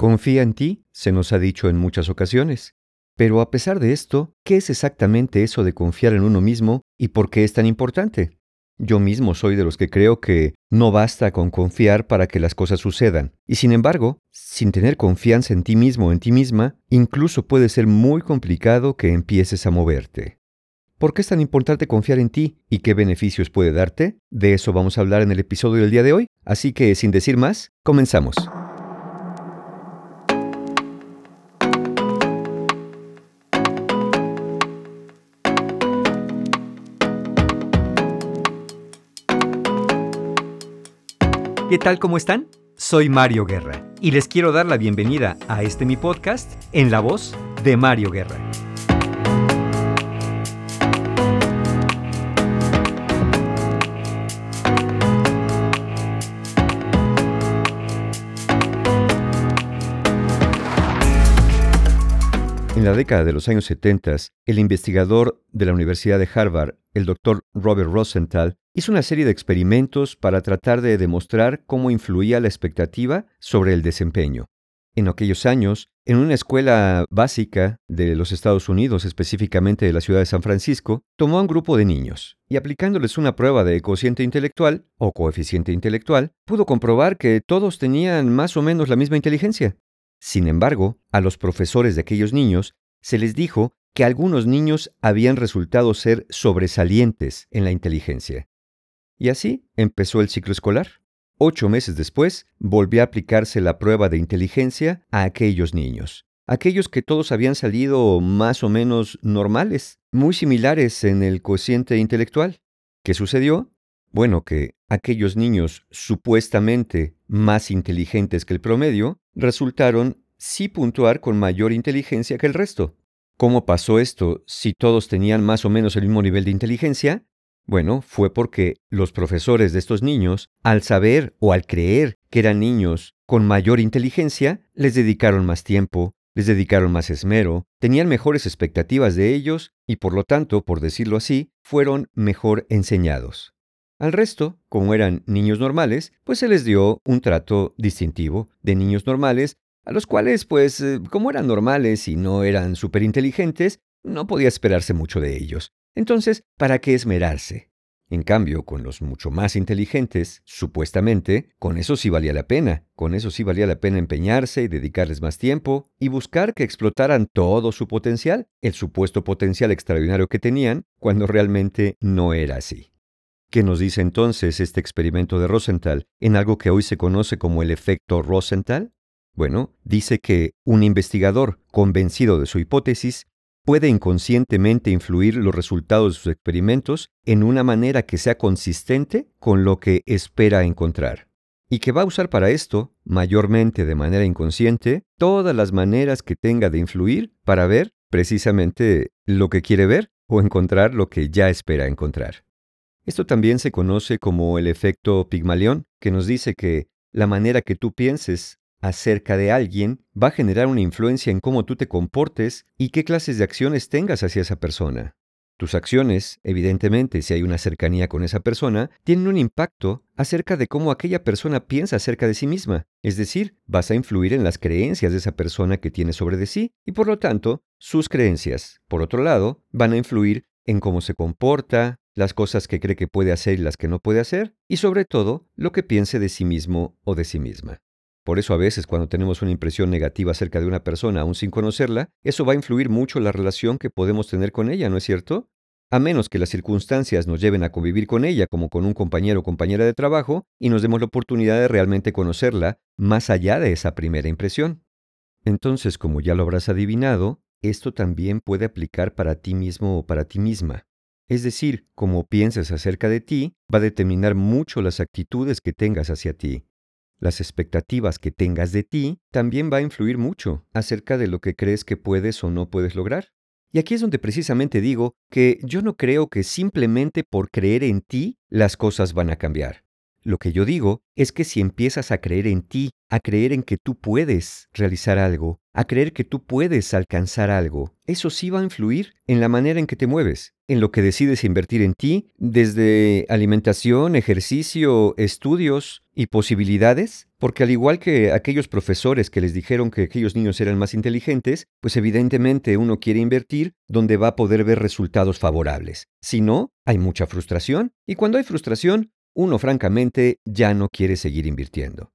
Confía en ti, se nos ha dicho en muchas ocasiones. Pero a pesar de esto, ¿qué es exactamente eso de confiar en uno mismo y por qué es tan importante? Yo mismo soy de los que creo que no basta con confiar para que las cosas sucedan. Y sin embargo, sin tener confianza en ti mismo o en ti misma, incluso puede ser muy complicado que empieces a moverte. ¿Por qué es tan importante confiar en ti y qué beneficios puede darte? De eso vamos a hablar en el episodio del día de hoy, así que sin decir más, comenzamos. ¿Qué tal? ¿Cómo están? Soy Mario Guerra y les quiero dar la bienvenida a este mi podcast en la voz de Mario Guerra. En la década de los años 70, el investigador de la Universidad de Harvard, el doctor Robert Rosenthal, hizo una serie de experimentos para tratar de demostrar cómo influía la expectativa sobre el desempeño. En aquellos años, en una escuela básica de los Estados Unidos, específicamente de la ciudad de San Francisco, tomó a un grupo de niños y aplicándoles una prueba de cociente intelectual o coeficiente intelectual, pudo comprobar que todos tenían más o menos la misma inteligencia. Sin embargo, a los profesores de aquellos niños se les dijo que algunos niños habían resultado ser sobresalientes en la inteligencia. Y así empezó el ciclo escolar. Ocho meses después, volvió a aplicarse la prueba de inteligencia a aquellos niños, aquellos que todos habían salido más o menos normales, muy similares en el cociente intelectual. ¿Qué sucedió? Bueno, que aquellos niños supuestamente más inteligentes que el promedio resultaron sí puntuar con mayor inteligencia que el resto. ¿Cómo pasó esto si todos tenían más o menos el mismo nivel de inteligencia? Bueno, fue porque los profesores de estos niños, al saber o al creer que eran niños con mayor inteligencia, les dedicaron más tiempo, les dedicaron más esmero, tenían mejores expectativas de ellos y por lo tanto, por decirlo así, fueron mejor enseñados. Al resto, como eran niños normales, pues se les dio un trato distintivo de niños normales, a los cuales, pues, eh, como eran normales y no eran superinteligentes, no podía esperarse mucho de ellos. Entonces, ¿para qué esmerarse? En cambio, con los mucho más inteligentes, supuestamente, con eso sí valía la pena, con eso sí valía la pena empeñarse y dedicarles más tiempo y buscar que explotaran todo su potencial, el supuesto potencial extraordinario que tenían, cuando realmente no era así. ¿Qué nos dice entonces este experimento de Rosenthal en algo que hoy se conoce como el efecto Rosenthal? Bueno, dice que un investigador convencido de su hipótesis puede inconscientemente influir los resultados de sus experimentos en una manera que sea consistente con lo que espera encontrar. Y que va a usar para esto, mayormente de manera inconsciente, todas las maneras que tenga de influir para ver precisamente lo que quiere ver o encontrar lo que ya espera encontrar. Esto también se conoce como el efecto Pigmalión, que nos dice que la manera que tú pienses acerca de alguien va a generar una influencia en cómo tú te comportes y qué clases de acciones tengas hacia esa persona. Tus acciones, evidentemente, si hay una cercanía con esa persona, tienen un impacto acerca de cómo aquella persona piensa acerca de sí misma. Es decir, vas a influir en las creencias de esa persona que tiene sobre de sí y por lo tanto, sus creencias, por otro lado, van a influir en cómo se comporta, las cosas que cree que puede hacer y las que no puede hacer, y sobre todo, lo que piense de sí mismo o de sí misma. Por eso a veces cuando tenemos una impresión negativa acerca de una persona aún sin conocerla, eso va a influir mucho la relación que podemos tener con ella, ¿no es cierto? A menos que las circunstancias nos lleven a convivir con ella como con un compañero o compañera de trabajo y nos demos la oportunidad de realmente conocerla más allá de esa primera impresión. Entonces, como ya lo habrás adivinado, esto también puede aplicar para ti mismo o para ti misma. Es decir, como piensas acerca de ti va a determinar mucho las actitudes que tengas hacia ti. Las expectativas que tengas de ti también va a influir mucho acerca de lo que crees que puedes o no puedes lograr. Y aquí es donde precisamente digo que yo no creo que simplemente por creer en ti las cosas van a cambiar. Lo que yo digo es que si empiezas a creer en ti, a creer en que tú puedes realizar algo, a creer que tú puedes alcanzar algo, eso sí va a influir en la manera en que te mueves, en lo que decides invertir en ti, desde alimentación, ejercicio, estudios y posibilidades, porque al igual que aquellos profesores que les dijeron que aquellos niños eran más inteligentes, pues evidentemente uno quiere invertir donde va a poder ver resultados favorables. Si no, hay mucha frustración, y cuando hay frustración, uno francamente ya no quiere seguir invirtiendo.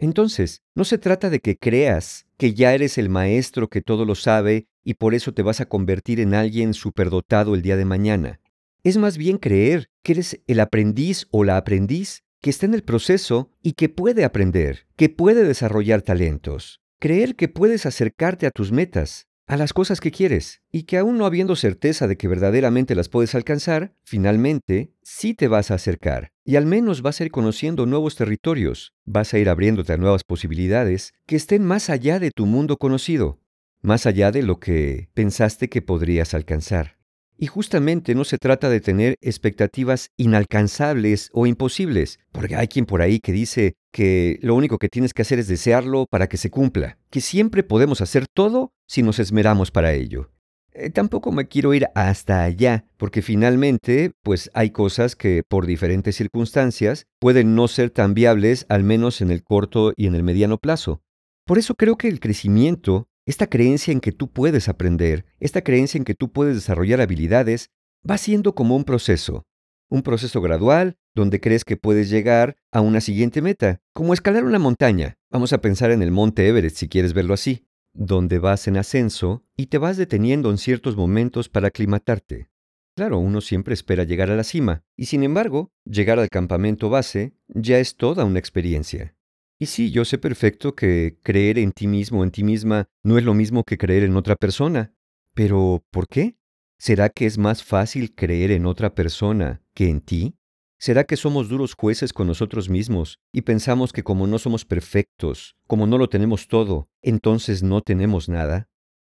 Entonces, no se trata de que creas que ya eres el maestro que todo lo sabe y por eso te vas a convertir en alguien superdotado el día de mañana. Es más bien creer que eres el aprendiz o la aprendiz que está en el proceso y que puede aprender, que puede desarrollar talentos. Creer que puedes acercarte a tus metas, a las cosas que quieres, y que aún no habiendo certeza de que verdaderamente las puedes alcanzar, finalmente sí te vas a acercar, y al menos vas a ir conociendo nuevos territorios, vas a ir abriéndote a nuevas posibilidades que estén más allá de tu mundo conocido, más allá de lo que pensaste que podrías alcanzar. Y justamente no se trata de tener expectativas inalcanzables o imposibles, porque hay quien por ahí que dice que lo único que tienes que hacer es desearlo para que se cumpla, que siempre podemos hacer todo si nos esmeramos para ello. Eh, tampoco me quiero ir hasta allá, porque finalmente, pues hay cosas que por diferentes circunstancias pueden no ser tan viables, al menos en el corto y en el mediano plazo. Por eso creo que el crecimiento esta creencia en que tú puedes aprender, esta creencia en que tú puedes desarrollar habilidades, va siendo como un proceso, un proceso gradual donde crees que puedes llegar a una siguiente meta, como escalar una montaña. Vamos a pensar en el monte Everest si quieres verlo así, donde vas en ascenso y te vas deteniendo en ciertos momentos para aclimatarte. Claro, uno siempre espera llegar a la cima, y sin embargo, llegar al campamento base ya es toda una experiencia. Y sí, yo sé perfecto que creer en ti mismo, en ti misma, no es lo mismo que creer en otra persona. Pero, ¿por qué? ¿Será que es más fácil creer en otra persona que en ti? ¿Será que somos duros jueces con nosotros mismos y pensamos que como no somos perfectos, como no lo tenemos todo, entonces no tenemos nada?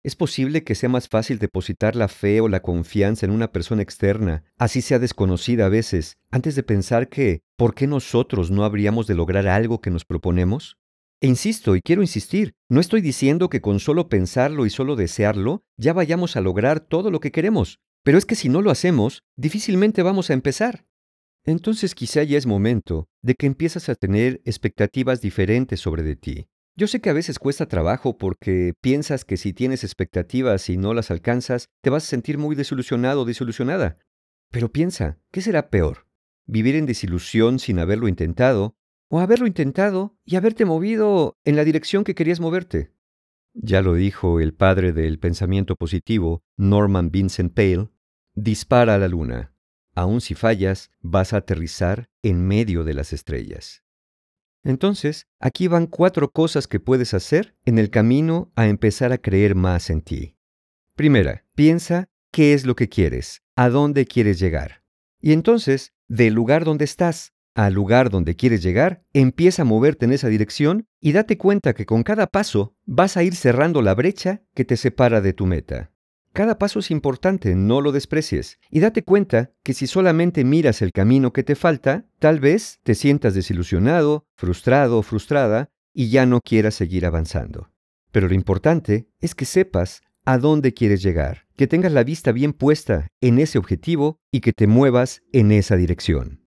Es posible que sea más fácil depositar la fe o la confianza en una persona externa, así sea desconocida a veces, antes de pensar que, ¿por qué nosotros no habríamos de lograr algo que nos proponemos? E insisto, y quiero insistir, no estoy diciendo que con solo pensarlo y solo desearlo ya vayamos a lograr todo lo que queremos, pero es que si no lo hacemos, difícilmente vamos a empezar. Entonces quizá ya es momento de que empiezas a tener expectativas diferentes sobre de ti. Yo sé que a veces cuesta trabajo porque piensas que si tienes expectativas y no las alcanzas, te vas a sentir muy desilusionado o desilusionada. Pero piensa, ¿qué será peor? ¿Vivir en desilusión sin haberlo intentado? ¿O haberlo intentado y haberte movido en la dirección que querías moverte? Ya lo dijo el padre del pensamiento positivo, Norman Vincent Pale, dispara a la luna. Aun si fallas, vas a aterrizar en medio de las estrellas. Entonces, aquí van cuatro cosas que puedes hacer en el camino a empezar a creer más en ti. Primera, piensa qué es lo que quieres, a dónde quieres llegar. Y entonces, del lugar donde estás al lugar donde quieres llegar, empieza a moverte en esa dirección y date cuenta que con cada paso vas a ir cerrando la brecha que te separa de tu meta. Cada paso es importante, no lo desprecies. Y date cuenta que si solamente miras el camino que te falta, tal vez te sientas desilusionado, frustrado o frustrada y ya no quieras seguir avanzando. Pero lo importante es que sepas a dónde quieres llegar, que tengas la vista bien puesta en ese objetivo y que te muevas en esa dirección.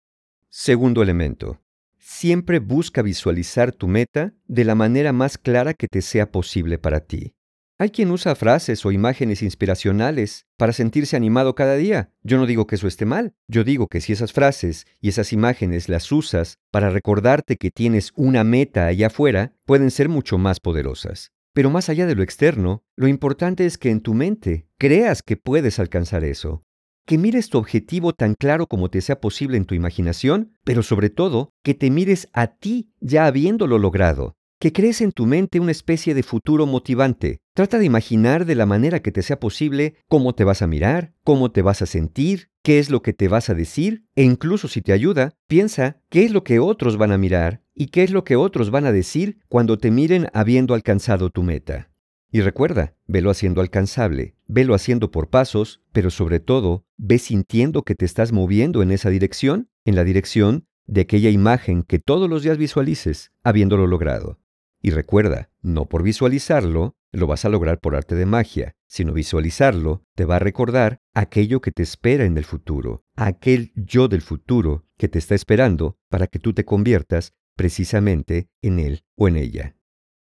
Segundo elemento. Siempre busca visualizar tu meta de la manera más clara que te sea posible para ti. Hay quien usa frases o imágenes inspiracionales para sentirse animado cada día. Yo no digo que eso esté mal. Yo digo que si esas frases y esas imágenes las usas para recordarte que tienes una meta allá afuera, pueden ser mucho más poderosas. Pero más allá de lo externo, lo importante es que en tu mente creas que puedes alcanzar eso. Que mires tu objetivo tan claro como te sea posible en tu imaginación, pero sobre todo, que te mires a ti ya habiéndolo logrado que crees en tu mente una especie de futuro motivante. Trata de imaginar de la manera que te sea posible cómo te vas a mirar, cómo te vas a sentir, qué es lo que te vas a decir, e incluso si te ayuda, piensa qué es lo que otros van a mirar y qué es lo que otros van a decir cuando te miren habiendo alcanzado tu meta. Y recuerda, velo haciendo alcanzable, velo haciendo por pasos, pero sobre todo, ve sintiendo que te estás moviendo en esa dirección, en la dirección de aquella imagen que todos los días visualices, habiéndolo logrado. Y recuerda, no por visualizarlo lo vas a lograr por arte de magia, sino visualizarlo te va a recordar aquello que te espera en el futuro, aquel yo del futuro que te está esperando para que tú te conviertas precisamente en él o en ella.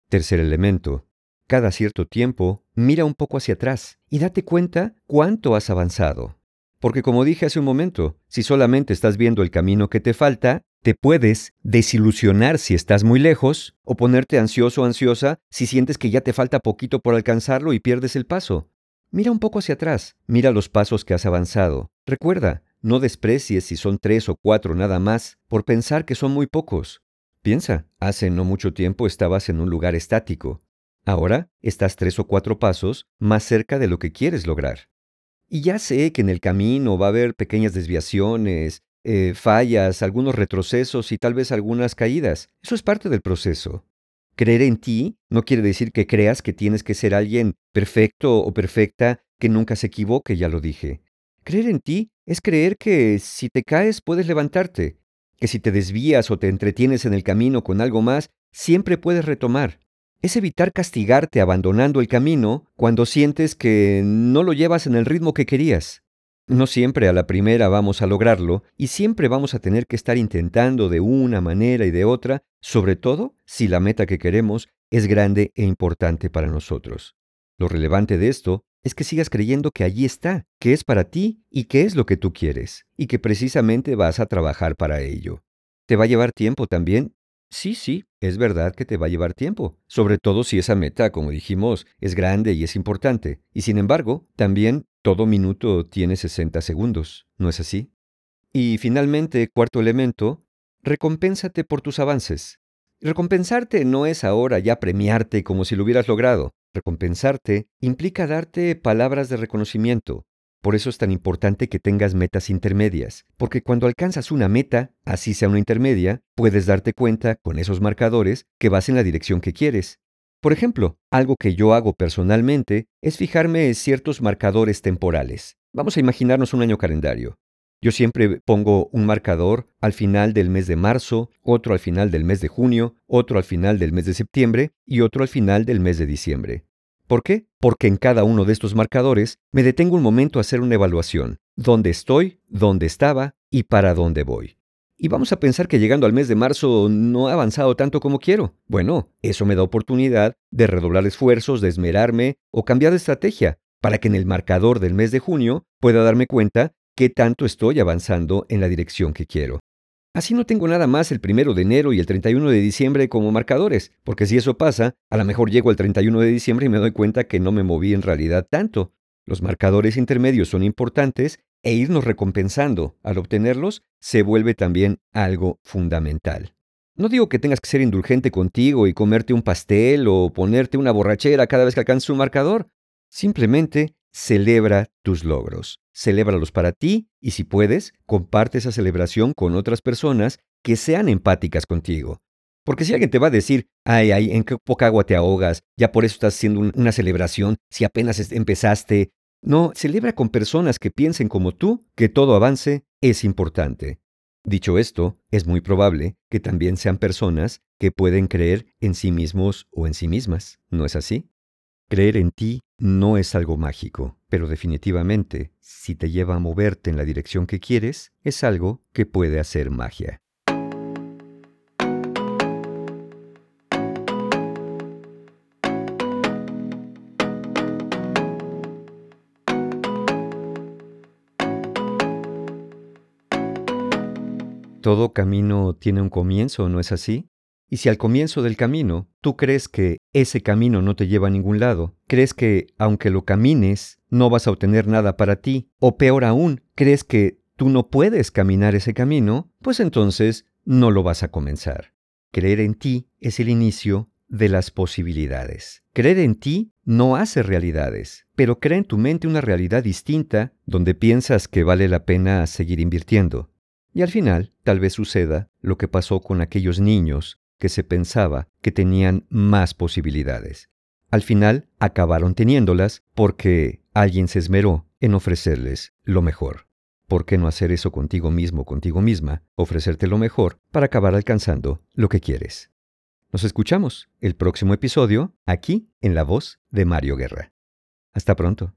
Tercer elemento. Cada cierto tiempo, mira un poco hacia atrás y date cuenta cuánto has avanzado. Porque como dije hace un momento, si solamente estás viendo el camino que te falta, te puedes desilusionar si estás muy lejos o ponerte ansioso o ansiosa si sientes que ya te falta poquito por alcanzarlo y pierdes el paso. Mira un poco hacia atrás, mira los pasos que has avanzado. Recuerda, no desprecies si son tres o cuatro nada más por pensar que son muy pocos. Piensa, hace no mucho tiempo estabas en un lugar estático. Ahora estás tres o cuatro pasos más cerca de lo que quieres lograr. Y ya sé que en el camino va a haber pequeñas desviaciones, eh, fallas, algunos retrocesos y tal vez algunas caídas. Eso es parte del proceso. Creer en ti no quiere decir que creas que tienes que ser alguien perfecto o perfecta que nunca se equivoque, ya lo dije. Creer en ti es creer que si te caes puedes levantarte, que si te desvías o te entretienes en el camino con algo más, siempre puedes retomar. Es evitar castigarte abandonando el camino cuando sientes que no lo llevas en el ritmo que querías. No siempre a la primera vamos a lograrlo y siempre vamos a tener que estar intentando de una manera y de otra, sobre todo si la meta que queremos es grande e importante para nosotros. Lo relevante de esto es que sigas creyendo que allí está, que es para ti y que es lo que tú quieres, y que precisamente vas a trabajar para ello. ¿Te va a llevar tiempo también? Sí, sí, es verdad que te va a llevar tiempo, sobre todo si esa meta, como dijimos, es grande y es importante. Y sin embargo, también todo minuto tiene 60 segundos, ¿no es así? Y finalmente, cuarto elemento, recompénsate por tus avances. Recompensarte no es ahora ya premiarte como si lo hubieras logrado. Recompensarte implica darte palabras de reconocimiento. Por eso es tan importante que tengas metas intermedias, porque cuando alcanzas una meta, así sea una intermedia, puedes darte cuenta con esos marcadores que vas en la dirección que quieres. Por ejemplo, algo que yo hago personalmente es fijarme en ciertos marcadores temporales. Vamos a imaginarnos un año calendario. Yo siempre pongo un marcador al final del mes de marzo, otro al final del mes de junio, otro al final del mes de septiembre y otro al final del mes de diciembre. ¿Por qué? Porque en cada uno de estos marcadores me detengo un momento a hacer una evaluación. ¿Dónde estoy? ¿Dónde estaba? ¿Y para dónde voy? Y vamos a pensar que llegando al mes de marzo no he avanzado tanto como quiero. Bueno, eso me da oportunidad de redoblar esfuerzos, de esmerarme o cambiar de estrategia, para que en el marcador del mes de junio pueda darme cuenta qué tanto estoy avanzando en la dirección que quiero. Así no tengo nada más el primero de enero y el 31 de diciembre como marcadores, porque si eso pasa, a lo mejor llego al 31 de diciembre y me doy cuenta que no me moví en realidad tanto. Los marcadores intermedios son importantes e irnos recompensando al obtenerlos se vuelve también algo fundamental. No digo que tengas que ser indulgente contigo y comerte un pastel o ponerte una borrachera cada vez que alcances un marcador. Simplemente celebra tus logros. Celébralos para ti y si puedes, comparte esa celebración con otras personas que sean empáticas contigo. Porque si alguien te va a decir, ay, ay, en qué poca agua te ahogas, ya por eso estás haciendo una celebración, si apenas empezaste, no, celebra con personas que piensen como tú que todo avance es importante. Dicho esto, es muy probable que también sean personas que pueden creer en sí mismos o en sí mismas, ¿no es así? Creer en ti no es algo mágico, pero definitivamente, si te lleva a moverte en la dirección que quieres, es algo que puede hacer magia. Todo camino tiene un comienzo, ¿no es así? Y si al comienzo del camino tú crees que ese camino no te lleva a ningún lado, crees que aunque lo camines no vas a obtener nada para ti, o peor aún, crees que tú no puedes caminar ese camino, pues entonces no lo vas a comenzar. Creer en ti es el inicio de las posibilidades. Creer en ti no hace realidades, pero crea en tu mente una realidad distinta donde piensas que vale la pena seguir invirtiendo. Y al final, tal vez suceda lo que pasó con aquellos niños que se pensaba que tenían más posibilidades. Al final, acabaron teniéndolas porque alguien se esmeró en ofrecerles lo mejor. ¿Por qué no hacer eso contigo mismo, contigo misma, ofrecerte lo mejor para acabar alcanzando lo que quieres? Nos escuchamos el próximo episodio aquí en La Voz de Mario Guerra. Hasta pronto.